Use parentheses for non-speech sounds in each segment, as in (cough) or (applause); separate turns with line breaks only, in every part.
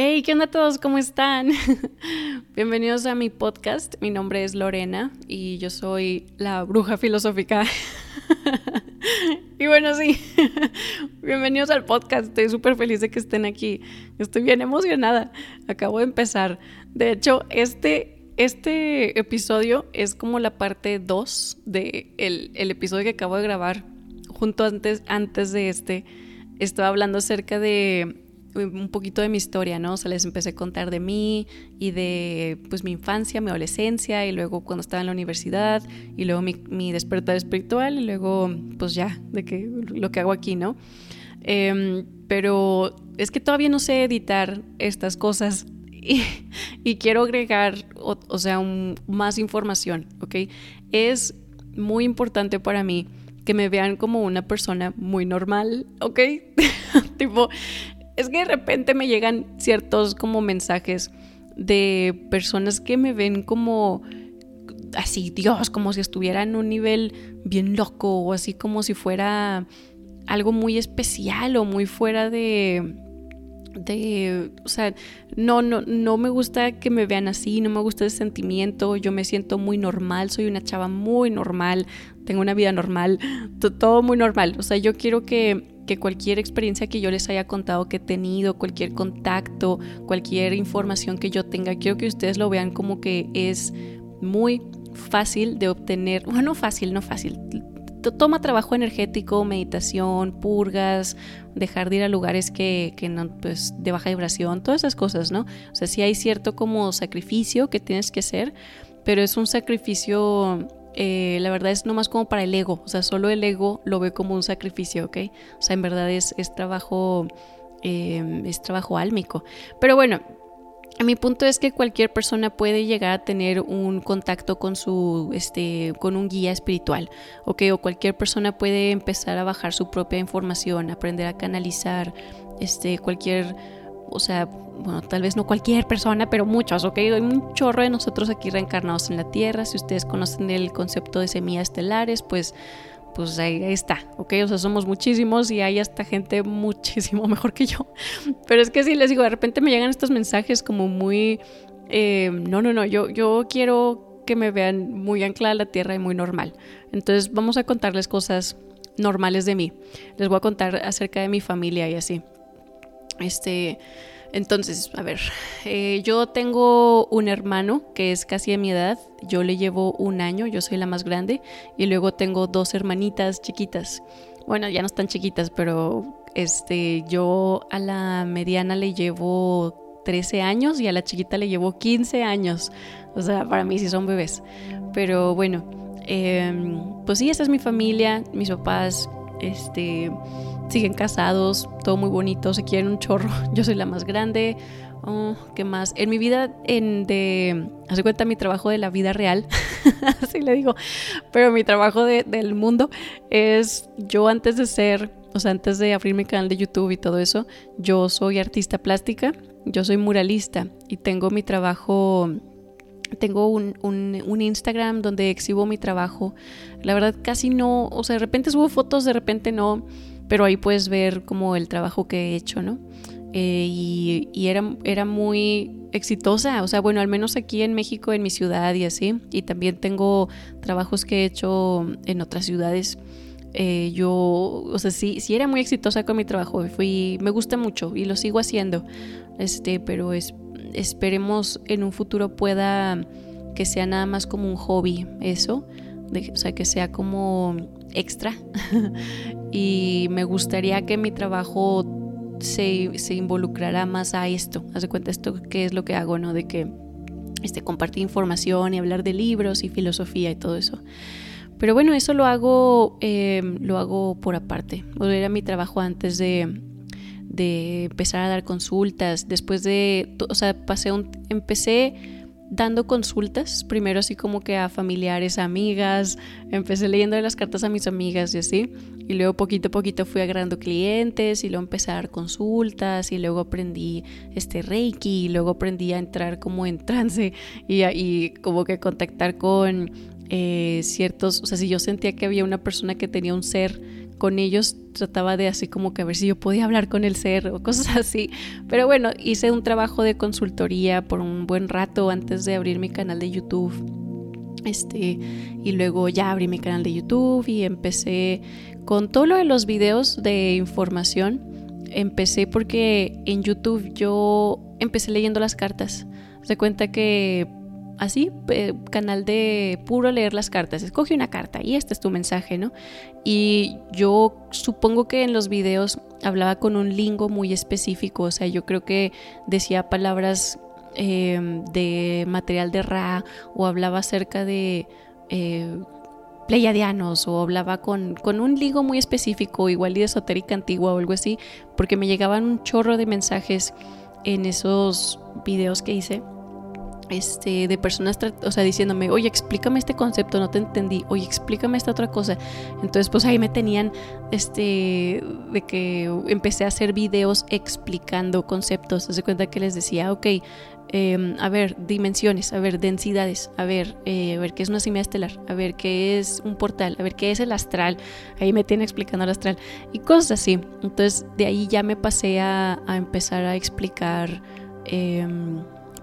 Hey, ¿qué onda a todos? ¿Cómo están? (laughs) Bienvenidos a mi podcast. Mi nombre es Lorena y yo soy la bruja filosófica. (laughs) y bueno, sí, (laughs) bienvenidos al podcast. Estoy súper feliz de que estén aquí. Estoy bien emocionada. Acabo de empezar. De hecho, este, este episodio es como la parte 2 del de el episodio que acabo de grabar. Junto antes, antes de este, estaba hablando acerca de un poquito de mi historia, ¿no? O sea, les empecé a contar de mí y de pues mi infancia, mi adolescencia y luego cuando estaba en la universidad y luego mi, mi despertar espiritual y luego pues ya, de que lo que hago aquí, ¿no? Em, pero es que todavía no sé editar estas cosas y, quiero agregar, o, sea, más información, ¿ok? Es muy importante para mí que me vean como una persona muy normal, ¿ok? (laughs) tipo, es que de repente me llegan ciertos como mensajes de personas que me ven como así, Dios, como si estuviera en un nivel bien loco o así como si fuera algo muy especial o muy fuera de de, o sea, no, no, no me gusta que me vean así, no me gusta ese sentimiento, yo me siento muy normal, soy una chava muy normal, tengo una vida normal, todo muy normal, o sea, yo quiero que que cualquier experiencia que yo les haya contado que he tenido, cualquier contacto, cualquier información que yo tenga, quiero que ustedes lo vean como que es muy fácil de obtener, bueno, fácil, no fácil. Toma trabajo energético, meditación, purgas, dejar de ir a lugares que, que no, pues, de baja vibración, todas esas cosas, ¿no? O sea, sí hay cierto como sacrificio que tienes que hacer, pero es un sacrificio eh, la verdad es nomás como para el ego, o sea, solo el ego lo ve como un sacrificio, ¿ok? O sea, en verdad es, es trabajo, eh, es trabajo álmico. Pero bueno, mi punto es que cualquier persona puede llegar a tener un contacto con su, este, con un guía espiritual, ¿ok? O cualquier persona puede empezar a bajar su propia información, aprender a canalizar, este, cualquier o sea, bueno, tal vez no cualquier persona, pero muchos, ¿ok? Hay un chorro de nosotros aquí reencarnados en la Tierra. Si ustedes conocen el concepto de semillas estelares, pues, pues ahí, está, ¿ok? O sea, somos muchísimos y hay hasta gente muchísimo (laughs) mejor que yo. Pero es que si les digo, de repente me llegan estos mensajes como muy, eh, no, no, no, yo, yo quiero que me vean muy anclada a la Tierra y muy normal. Entonces vamos a contarles cosas normales de mí. Les voy a contar acerca de mi familia y así. Este, entonces, a ver, eh, yo tengo un hermano que es casi de mi edad, yo le llevo un año, yo soy la más grande, y luego tengo dos hermanitas chiquitas. Bueno, ya no están chiquitas, pero este, yo a la mediana le llevo 13 años y a la chiquita le llevo 15 años. O sea, para mí sí son bebés. Pero bueno, em, pues sí, esa es mi familia, mis papás, este siguen casados, todo muy bonito, se quieren un chorro. (laughs) Yo soy la más grande. Oh, ¿Qué más? En mi vida, en de. Hace cuenta mi trabajo de la vida real, (laughs) así le digo, pero mi trabajo del mundo es yo antes de ser, o sea, antes de abrir mi canal de YouTube y todo eso, yo soy artista plástica, yo soy muralista y tengo mi trabajo tengo un, un, un, Instagram donde exhibo mi trabajo. La verdad casi no, o sea, de repente subo fotos, de repente no pero ahí puedes ver como el trabajo que he hecho, ¿no? Eh, y, era, era muy exitosa, o sea, bueno, al menos aquí en México, en mi ciudad y así, y también tengo trabajos que he hecho en otras ciudades. Eh, yo, o sea, sí, sí era muy exitosa con mi trabajo, fui, me gusta mucho y lo sigo haciendo, este, pero es, esperemos en un futuro pueda que sea nada más como un hobby eso, o sea, que sea como extra (laughs) y me gustaría que mi trabajo se, se, involucrara más a esto. Haz de cuenta esto que es lo que hago, ¿no? De que este, compartir información y hablar de libros y filosofía y todo eso. Pero bueno, eso lo hago, em, lo hago por aparte. Era mi trabajo antes de, de empezar a dar consultas. Después de, o sea, pasé un, empecé dando consultas, primero así como que a familiares, amigas, empecé leyendo las cartas a mis amigas y así, y luego poquito a poquito fui agarrando clientes y luego empecé a dar consultas y luego aprendí este Reiki y luego aprendí a entrar como en trance y, y como que contactar con eh, ciertos, o sea, si yo sentía que había una persona que tenía un ser con ellos trataba de así como que a ver si yo podía hablar con el ser o cosas (laughs) así. Pero bueno, hice un trabajo de consultoría por un buen rato antes de abrir mi canal de YouTube. Este, y luego ya abrí mi canal de YouTube y empecé con todo lo de los videos de información. Empecé porque en YouTube yo empecé leyendo las cartas. Se cuenta que así, canal de puro leer las cartas. Escoge una carta y este es tu mensaje, ¿no? Y yo supongo que en los videos hablaba con un lingo muy específico, o sea, yo creo que decía palabras em, de material de Ra o hablaba acerca de... Eh, pleiadianos o hablaba con, con, un ligo muy específico, igual y de esotérica antigua o algo así, porque me llegaban un chorro de mensajes en esos videos que hice este, de personas, o sea, diciéndome, oye, explícame este concepto, no te entendí, oye, explícame esta otra cosa. Entonces, pues ahí me tenían, este, de que empecé a hacer videos explicando conceptos. Se cuenta que les decía, ok, em, a ver, dimensiones, a ver, densidades, a ver, eh, a ver qué es una simia estelar, a ver qué es un portal, a ver qué es el astral. Ahí me tienen explicando el astral y cosas así. Entonces, de ahí ya me pasé a, empezar a explicar. Eh,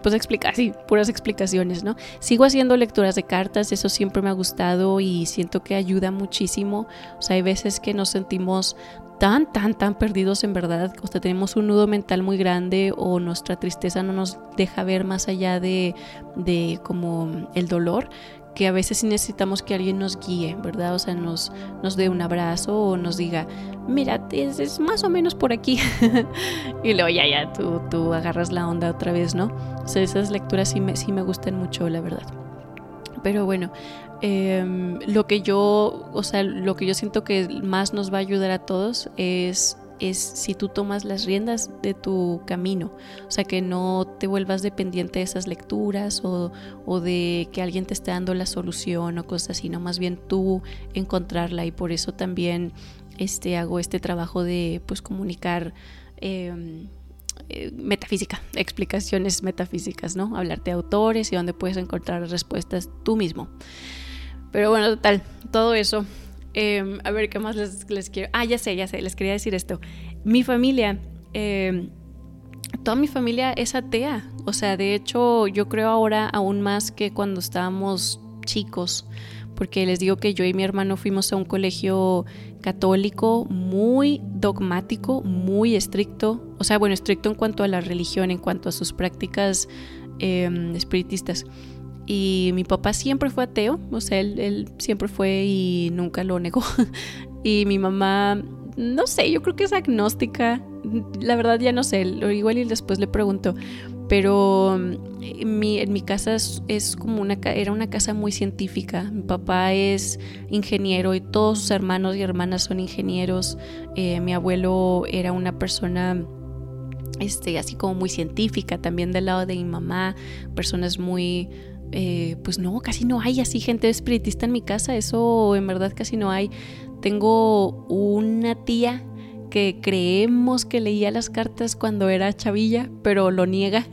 pues explicar, sí, puras explicaciones, ¿no? Sigo haciendo lecturas de cartas, eso siempre me ha gustado y siento que ayuda muchísimo. O sea, hay veces que nos sentimos tan, tan, tan perdidos en verdad, o sea, tenemos un nudo mental muy grande o nuestra tristeza no nos deja ver más allá de, de como el dolor, que a veces necesitamos que alguien nos guíe, ¿verdad? O sea, nos, nos dé un abrazo o nos diga, mira, es, más o menos por aquí. (laughs) y luego ya, ya, tú, tú agarras la onda otra vez, ¿no? O sea, esas lecturas sí me, sí me gustan mucho, la verdad. Pero bueno, em, lo que yo, o sea, lo que yo siento que más nos va a ayudar a todos es es si tú tomas las riendas de tu camino, o sea, que no te vuelvas dependiente de esas lecturas o, de que alguien te esté dando la solución o cosas así, no más bien tú encontrarla y por eso también este, hago este trabajo de pues comunicar em, eh, metafísica, (laughs) explicaciones metafísicas, ¿no? Hablarte de autores y donde puedes encontrar respuestas tú mismo. Pero bueno, total, todo eso Em, a ver, ¿qué más les, quiero? Ah, ya sé, ya sé, les quería decir esto. Mi familia, em, toda mi familia es atea. O sea, de hecho, yo creo ahora aún más que cuando estábamos chicos, porque les digo que yo y mi hermano fuimos a un colegio católico muy dogmático, muy estricto. O sea, bueno, estricto en cuanto a la religión, en cuanto a sus prácticas em, espiritistas. Y mi papá siempre fue ateo, o sea, él, siempre fue y nunca lo negó. (laughs) y mi mamá, no sé, yo creo que es agnóstica. La verdad ya no sé, igual y después le pregunto. Pero mm, mi, en mi casa es, como una, era una casa muy científica. Mi papá es ingeniero y todos sus hermanos y hermanas son ingenieros. Eh, mi abuelo era una persona este, así como muy científica, también del lado de mi mamá, personas muy eh, pues no, casi no hay así gente espiritista en mi casa, eso en verdad casi no hay. Tengo una tía que creemos que leía las cartas cuando era chavilla, pero lo niega,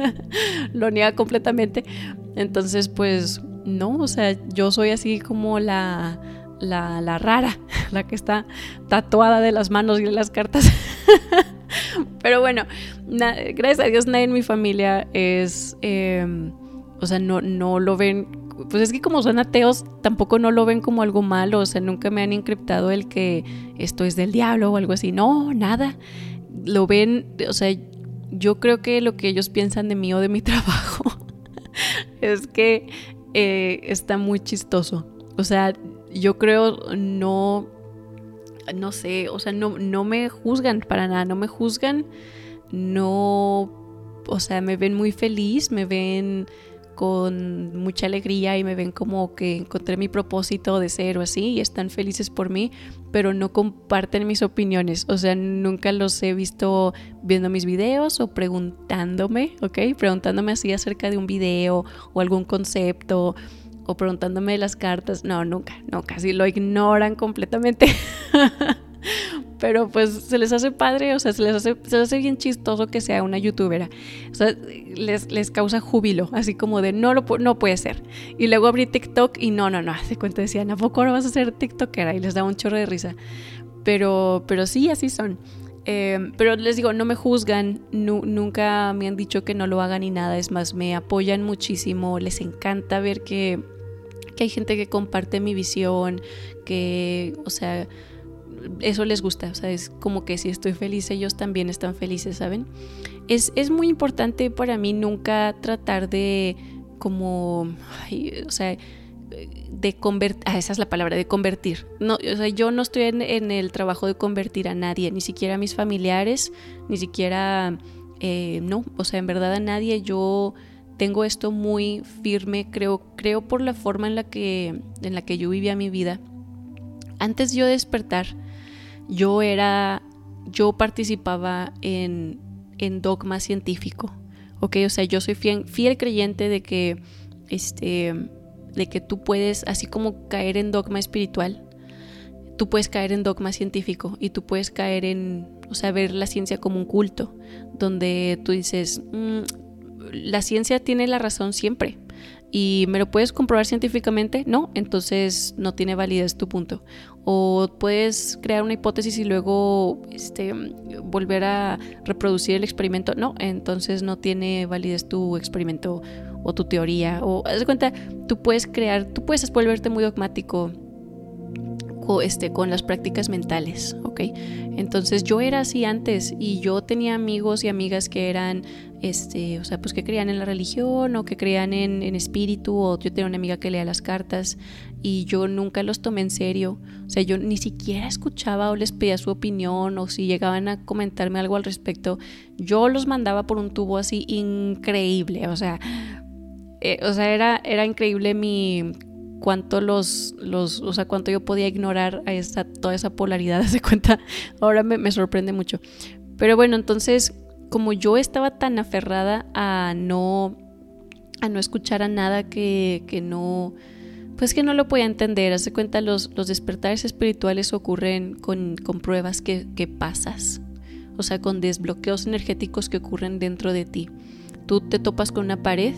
(laughs) lo niega completamente. Entonces, pues no, o sea, yo soy así como la, la, rara, (laughs) la que está tatuada de las manos y de las cartas. (laughs) pero bueno, gracias a Dios nadie en mi familia es... Em, o sea, no, no lo ven, pues es que como son ateos, tampoco no lo ven como algo malo, o sea, nunca me han encriptado el que esto es del diablo o algo así, no, nada, lo ven, o sea, yo creo que lo que ellos piensan de mí o de mi (laughs) trabajo es que eh, está muy chistoso, o sea, yo creo no, no sé, o sea, no, no me juzgan para nada, no me juzgan, no, o sea, me ven muy feliz, me ven con mucha alegría y me ven como que encontré mi propósito de ser o así y están felices por mí, pero no comparten mis opiniones. O sea, nunca los he visto viendo mis videos o preguntándome, ¿ok? Preguntándome así acerca de un video o algún concepto o preguntándome de las cartas. No, nunca, no, casi lo ignoran completamente. (laughs) pero pues se les hace padre, o sea, se les hace, se les hace bien chistoso que sea una youtubera. O sea, les, les causa júbilo, así como de no, lo, no puede ser. Y luego abrí TikTok y no, no, no, (laughs) hace cuenta decían, ¿a poco ahora vas a ser TikTokera? Y les da un chorro de risa. Pero, pero sí, así son. Em, pero les digo, no me juzgan, nunca me han dicho que no lo hagan ni nada, es más, me apoyan muchísimo, les encanta ver que, que hay gente que comparte mi visión, que, o sea, eso les gusta, o sea, es como que si estoy feliz, ellos también están felices, ¿saben? Es, es muy importante para mí nunca tratar de como, o sea, de convertir, ah, esa es la palabra, de convertir. No, o sea, yo no estoy en, el trabajo de convertir a nadie, ni siquiera a mis familiares, ni siquiera, eh, no, o sea, en verdad a nadie. Yo tengo esto muy firme, creo, creo por la forma en la que, en la que yo vivía mi vida. Antes yo despertar, yo era, yo participaba en, en dogma científico, ¿ok? O sea, yo soy fiel, fiel creyente de que, este, de que tú puedes, así como caer en dogma espiritual, tú puedes caer en dogma científico y tú puedes caer en, o sea, ver la ciencia como un culto, donde tú dices, mm, la ciencia tiene la razón siempre. ¿Y me lo puedes comprobar científicamente? No, entonces no tiene validez tu punto. O puedes crear una hipótesis y luego este, volver a reproducir el experimento. No, entonces no tiene validez tu experimento o tu teoría. O haz de cuenta, tú puedes crear, tú puedes volverte muy dogmático este, con las prácticas mentales, ¿ok? Entonces yo era así antes y yo tenía amigos y amigas que eran, este, o sea, pues que creían en la religión o que creían en, espíritu o yo tenía una amiga que leía las cartas y yo nunca los tomé en serio, o sea, yo ni siquiera escuchaba o les pedía su opinión o si llegaban a comentarme algo al respecto, yo los mandaba por un tubo así increíble, o sea, eh, o sea, era, era increíble mi cuánto los, los, o sea, cuánto yo podía ignorar a esa, toda esa polaridad, (laughs) de cuenta, ahora me, sorprende mucho. Pero bueno, entonces, como yo estaba tan aferrada a no, a no escuchar a nada que, que no, pues que no lo podía entender, hace cuenta, los, los despertares espirituales ocurren con, con pruebas que, que pasas, o sea, con desbloqueos energéticos que ocurren dentro de ti. Tú te topas con una pared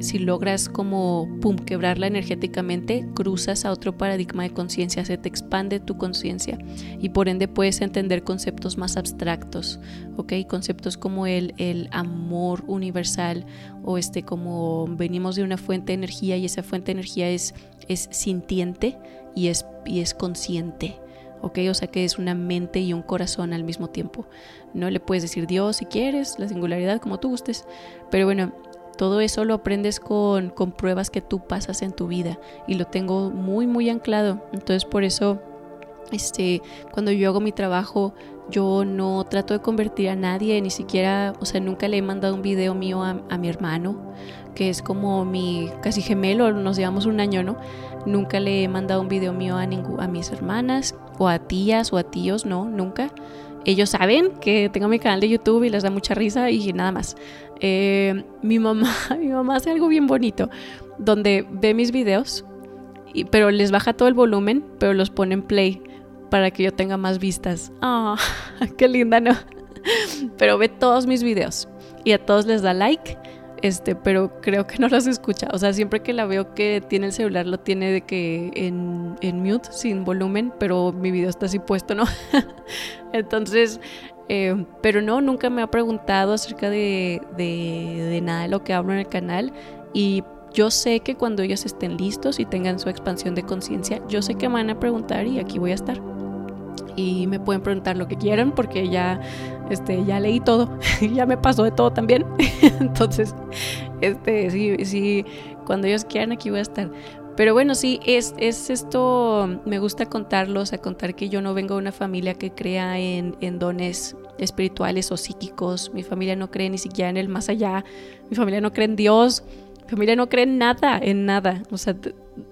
si logras como, pum, quebrarla energéticamente, cruzas a otro paradigma de conciencia, se te expande tu conciencia y por ende puedes entender conceptos más abstractos, ¿ok? Conceptos como el, el amor universal o este como venimos de una fuente de energía y esa fuente de energía es, es sintiente y es, y es consciente. ¿ok? O sea que es una mente y un corazón al mismo tiempo. No le puedes decir Dios si quieres, la singularidad como tú gustes, pero bueno, todo eso lo aprendes con, con pruebas que tú pasas en tu vida y lo tengo muy, muy anclado. Entonces por eso, este, cuando yo hago mi trabajo, yo no trato de convertir a nadie, ni siquiera, o sea, nunca le he mandado un video mío a, mi hermano, que es como mi casi gemelo, nos llevamos un año, ¿no? Nunca le he mandado un video mío a, a mis hermanas, o a tías, o a tíos, no, nunca. Ellos saben que tengo mi canal de YouTube y les da mucha risa y nada más. Eh, mi mamá, (laughs) mi mamá hace algo bien bonito, donde ve mis videos, y, pero les baja todo el volumen, pero los pone en play para que yo tenga más vistas. Ah, (laughs) qué linda, ¿no? (laughs) Pero ve todos mis videos y a todos les da like este, pero creo que no los escucha. O sea, siempre que la veo que tiene el celular, lo tiene de que en, en mute, sin volumen, pero mi video está así puesto, ¿no? (laughs) Entonces, eh, pero no, nunca me ha preguntado acerca de, de, de nada de lo que hablo en el canal. Y yo sé que cuando ellos estén listos y tengan su expansión de conciencia, yo sé que me van a preguntar y aquí voy a estar y me pueden preguntar lo que quieran porque ya, este, ya leí todo, (laughs) ya me pasó de todo también. (laughs) Entonces, este, sí, sí, cuando ellos quieran aquí voy a estar. Pero bueno, sí, es, es esto, me gusta contarlos, a contar que yo no vengo de una familia que crea en, en dones espirituales o psíquicos, mi familia no cree ni siquiera en el más allá, mi familia no cree en Dios, mi familia no cree en nada, en nada, o sea,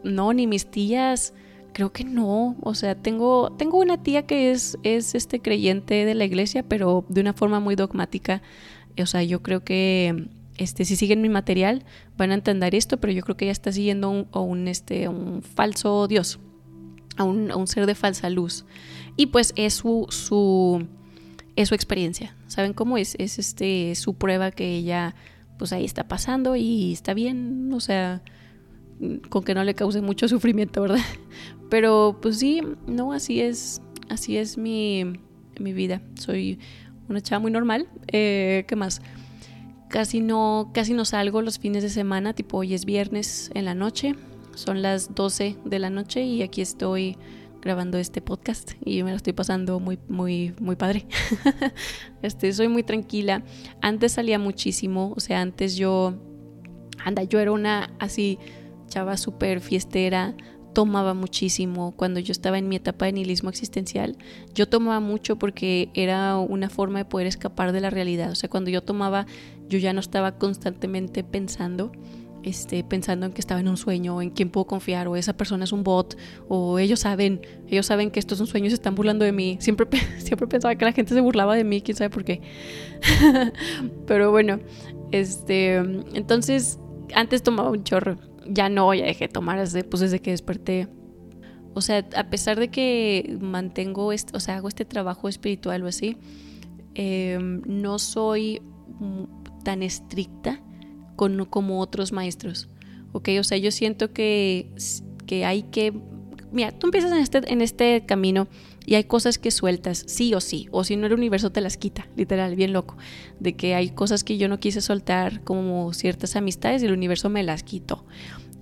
no, ni mis tías, Creo que no, o sea, tengo, tengo una tía que es, es este creyente de la iglesia, pero de una forma muy dogmática. O sea, yo creo que este, si siguen mi material van a entender esto, pero yo creo que ella está siguiendo un, un, este, un falso Dios, a un, a un ser de falsa luz. y pues es su, su, es su experiencia. ¿Saben cómo es? Es este, su prueba que ella pues ahí está pasando y está bien, o sea, con que no le cause mucho sufrimiento, ¿verdad? (laughs) Pero pues sí, no, así es, así es mi, mi vida. Soy una chava muy normal. Eh, ¿Qué más? Casi no, casi no salgo los fines de semana, tipo hoy es viernes en la noche, son las 12 de la noche y aquí estoy grabando este podcast y me lo estoy pasando muy, muy, muy padre. (laughs) este, soy muy tranquila. Antes salía muchísimo, o sea, antes yo, anda, yo era una así chava súper fiestera, tomaba muchísimo cuando yo estaba en mi etapa de nihilismo existencial. Yo tomaba mucho porque era una forma de poder escapar de la realidad. O sea, cuando yo tomaba, yo ya no estaba constantemente pensando, este, pensando en que estaba en un sueño, en quién puedo confiar, o esa persona es un bot, o ellos saben, ellos saben que esto es un y se están burlando de mí. Siempre, (laughs) siempre pensaba que la gente se burlaba de mí, quién sabe por qué. (laughs) Pero bueno, este, entonces antes tomaba un chorro ya no, ya dejé de tomar desde, pues desde que desperté. O sea, a pesar de que mantengo, este, o sea, hago este trabajo espiritual o así, em, no soy tan estricta con, como otros maestros. ¿Ok? O sea, yo siento que, que hay que... Mira, tú empiezas en este, en este camino y hay cosas que sueltas, sí o sí, o si no el universo te las quita, literal, bien loco, de que hay cosas que yo no quise soltar como ciertas amistades y el universo me las quitó.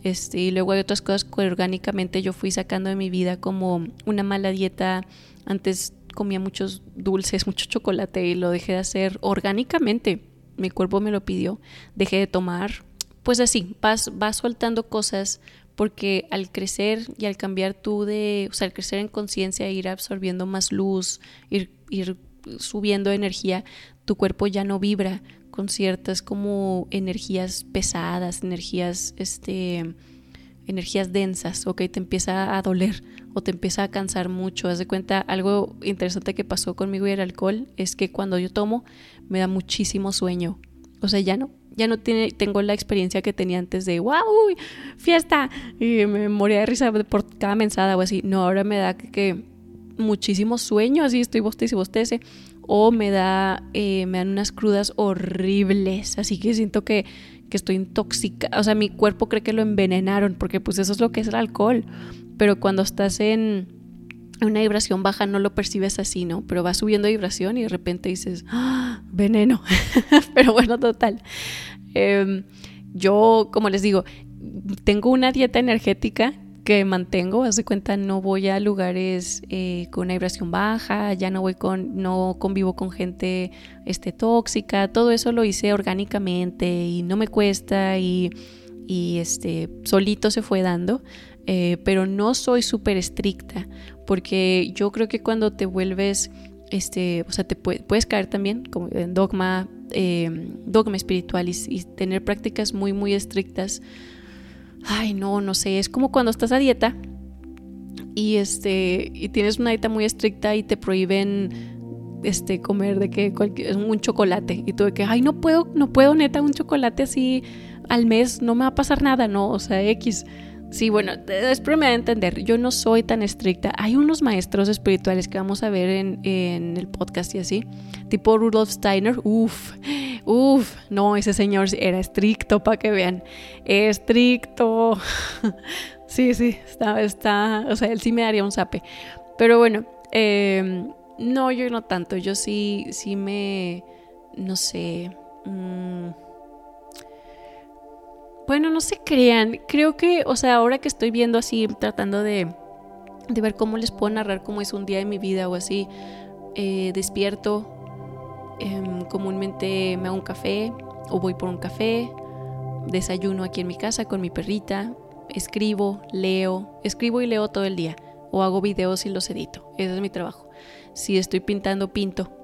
Este, y luego hay otras cosas que orgánicamente yo fui sacando de mi vida como una mala dieta. Antes comía muchos dulces, (laughs) mucho chocolate y lo dejé de hacer orgánicamente. Mi cuerpo me lo pidió. Dejé de tomar. Pues así, vas, vas soltando cosas porque al crecer y al cambiar tú de, o sea, al crecer en conciencia, ir absorbiendo más luz, ir, ir subiendo energía, tu cuerpo ya no vibra con ciertas como energías pesadas, energías, este, energías densas, ok, te empieza a doler o te empieza a cansar mucho. Haz de cuenta, algo interesante que pasó conmigo y el alcohol es que cuando yo tomo me da muchísimo sueño. O sea, ya no, ya no tiene, tengo la experiencia que tenía antes de wow, fiesta, y me moría de risa por cada mensada o así. No, ahora me da que, muchísimo sueño, así estoy bostece y bostece, o me da, eh, me dan unas crudas horribles, así que siento que, que estoy intoxicada, o sea, mi cuerpo cree que lo envenenaron, porque pues eso es lo que es el alcohol, pero cuando estás en una vibración baja no lo percibes así, ¿no? Pero va subiendo vibración y de repente dices, ¡Ah, veneno. (laughs) Pero bueno, total. Em, yo, como les digo, tengo una dieta energética que mantengo, haz de cuenta, no voy a lugares eh, con una vibración baja, ya no voy con, no convivo con gente este, tóxica, todo eso lo hice orgánicamente y no me cuesta y, y este, solito se fue dando. Eh, pero no soy súper estricta, porque yo creo que cuando te vuelves, este, o sea, te puedes caer también como en dogma, em, dogma espiritual y, tener prácticas muy, muy estrictas. Ay, no, no sé, es como cuando estás a dieta y este y tienes una dieta muy estricta y te prohíben este comer de que cualquier, un chocolate y tú de que ay no puedo no puedo neta un chocolate así al mes no me va a pasar nada no o sea x Sí, bueno, espero me a entender. Yo no soy tan estricta. Hay unos maestros espirituales que vamos a ver en, el podcast y así, tipo Rudolf Steiner. Uf, uf, no, ese señor era estricto para que vean. Estricto. (laughs) sí, sí, está, está, o sea, él sí me daría un zape. Pero bueno, em, no, yo no tanto. Yo sí, sí me, no sé. Mmm, bueno, no se crean. Creo que, o sea, ahora que estoy viendo así, tratando de, ver cómo les puedo narrar cómo es un día de mi vida o así, eh, despierto, em, comúnmente me hago un café o voy por un café, desayuno aquí en mi casa con mi perrita, escribo, leo, escribo y leo todo el día o hago videos y los edito. Ese es mi trabajo. Si estoy pintando, pinto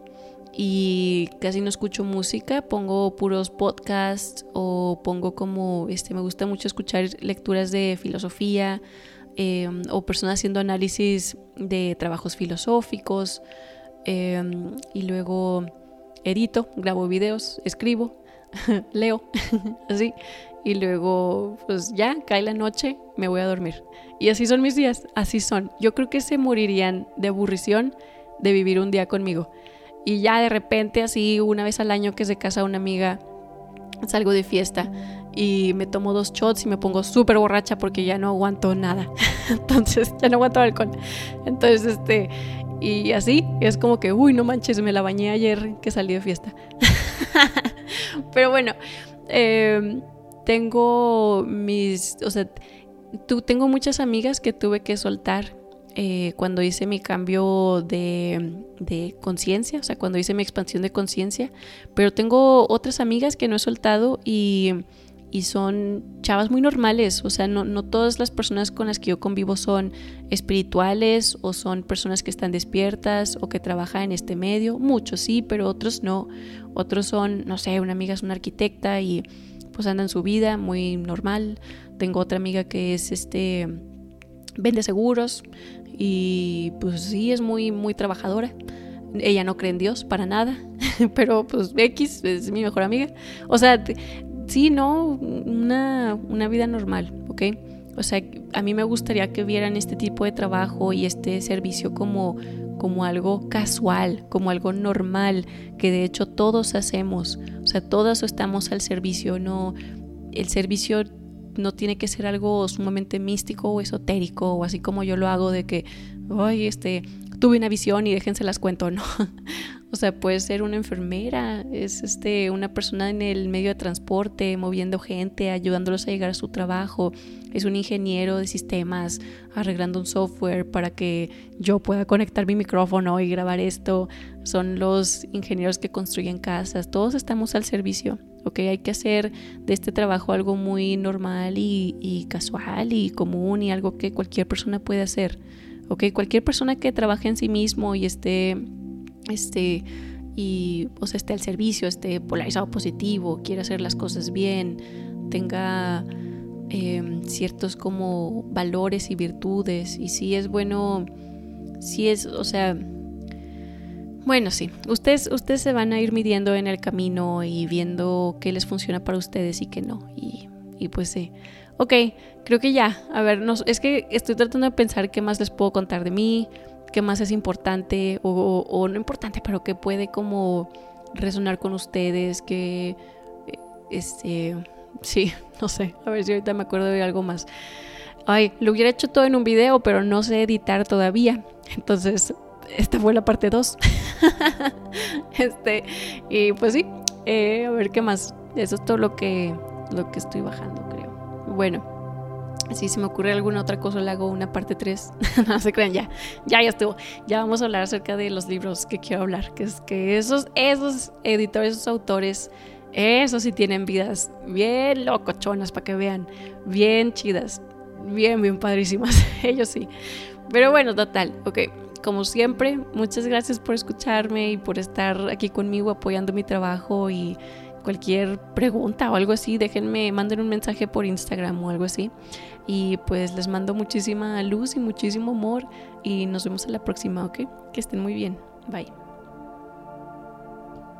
y casi no escucho música, pongo puros podcasts o pongo como, este, me gusta mucho escuchar lecturas de filosofía em, o personas haciendo análisis de trabajos filosóficos em, y luego edito, grabo videos, escribo, (laughs) leo, (laughs) así. Y luego, pues ya, cae la noche, me voy a dormir. Y así son mis días, así son. Yo creo que se morirían de aburrición de vivir un día conmigo. Y ya de repente, así, una vez al año que se casa una amiga, salgo de fiesta y me tomo dos shots y me pongo súper borracha porque ya no aguanto nada. (laughs) Entonces, ya no aguanto alcohol. Entonces, este, y así, es como que, uy, no manches, me la bañé ayer que salí de fiesta. (laughs) Pero bueno, em, tengo mis, o sea, tú, tengo muchas amigas que tuve que soltar eh, cuando hice mi cambio de, de conciencia, o sea, cuando hice mi expansión de conciencia, pero tengo otras amigas que no he soltado y y son chavas muy normales, o sea, no, no, todas las personas con las que yo convivo son espirituales o son personas que están despiertas o que trabajan en este medio, muchos sí, pero otros no, otros son, no sé, una amiga es una arquitecta y pues anda en su vida muy normal, tengo otra amiga que es este, vende seguros y pues sí, es muy, muy trabajadora. Ella no cree en Dios para nada, (laughs) pero pues X es mi mejor amiga. O sea, sí, no, una, una vida normal, ¿ok? O sea, a mí me gustaría que vieran este tipo de trabajo y este servicio como, como algo casual, como algo normal, que de hecho todos hacemos. O sea, todos estamos al servicio, no el servicio no tiene que ser algo sumamente místico o esotérico o así como yo lo hago de que, ay, este, tuve una visión y déjense las cuento, (laughs) no. O sea, puede ser una enfermera, es este, una persona en el medio de transporte, moviendo gente, ayudándolos a llegar a su trabajo. Es un ingeniero de sistemas, arreglando un software para que yo pueda conectar mi micrófono y grabar esto. Son los ingenieros que construyen casas. Todos estamos al servicio. ¿Ok? Hay que hacer de este trabajo algo muy normal y, y casual y común y algo que cualquier persona puede hacer. ¿ok? Cualquier persona que trabaje en sí mismo y esté este, y o sea, esté al servicio, esté polarizado positivo, quiera hacer las cosas bien, tenga em, ciertos como valores y virtudes. Y si es bueno, si es, o sea, bueno, sí, ustedes, ustedes se van a ir midiendo en el camino y viendo qué les funciona para ustedes y qué no. Y, y pues sí. Ok, creo que ya. A ver, no, es que estoy tratando de pensar qué más les puedo contar de mí qué más es importante o, no importante, pero que puede como resonar con ustedes, que este, sí, (laughs) no sé, a ver si ahorita me acuerdo de algo más. Ay, lo hubiera hecho todo en un video, pero no sé editar todavía. (laughs) Entonces, esta fue la parte 2. (laughs) este, y pues sí, eh, a ver qué más. Eso es todo lo que, lo que estoy bajando, creo. Bueno. Si se me ocurre alguna otra cosa, le hago una parte 3. (laughs) no se crean, ya, ya, ya estuvo. Ya vamos a hablar acerca de los libros que quiero hablar. Que es que esos, esos editores, esos autores, esos sí tienen vidas bien locochonas para que vean. Bien chidas. Bien, bien padrísimas. (laughs) Ellos sí. Pero bueno, total, ok. Como siempre, muchas gracias por escucharme y por estar aquí conmigo apoyando mi trabajo y cualquier pregunta o algo así, déjenme, manden un mensaje por Instagram o algo así. Y pues les mando muchísima luz y muchísimo amor y nos vemos en la próxima, ¿ok? Que estén muy bien. Bye.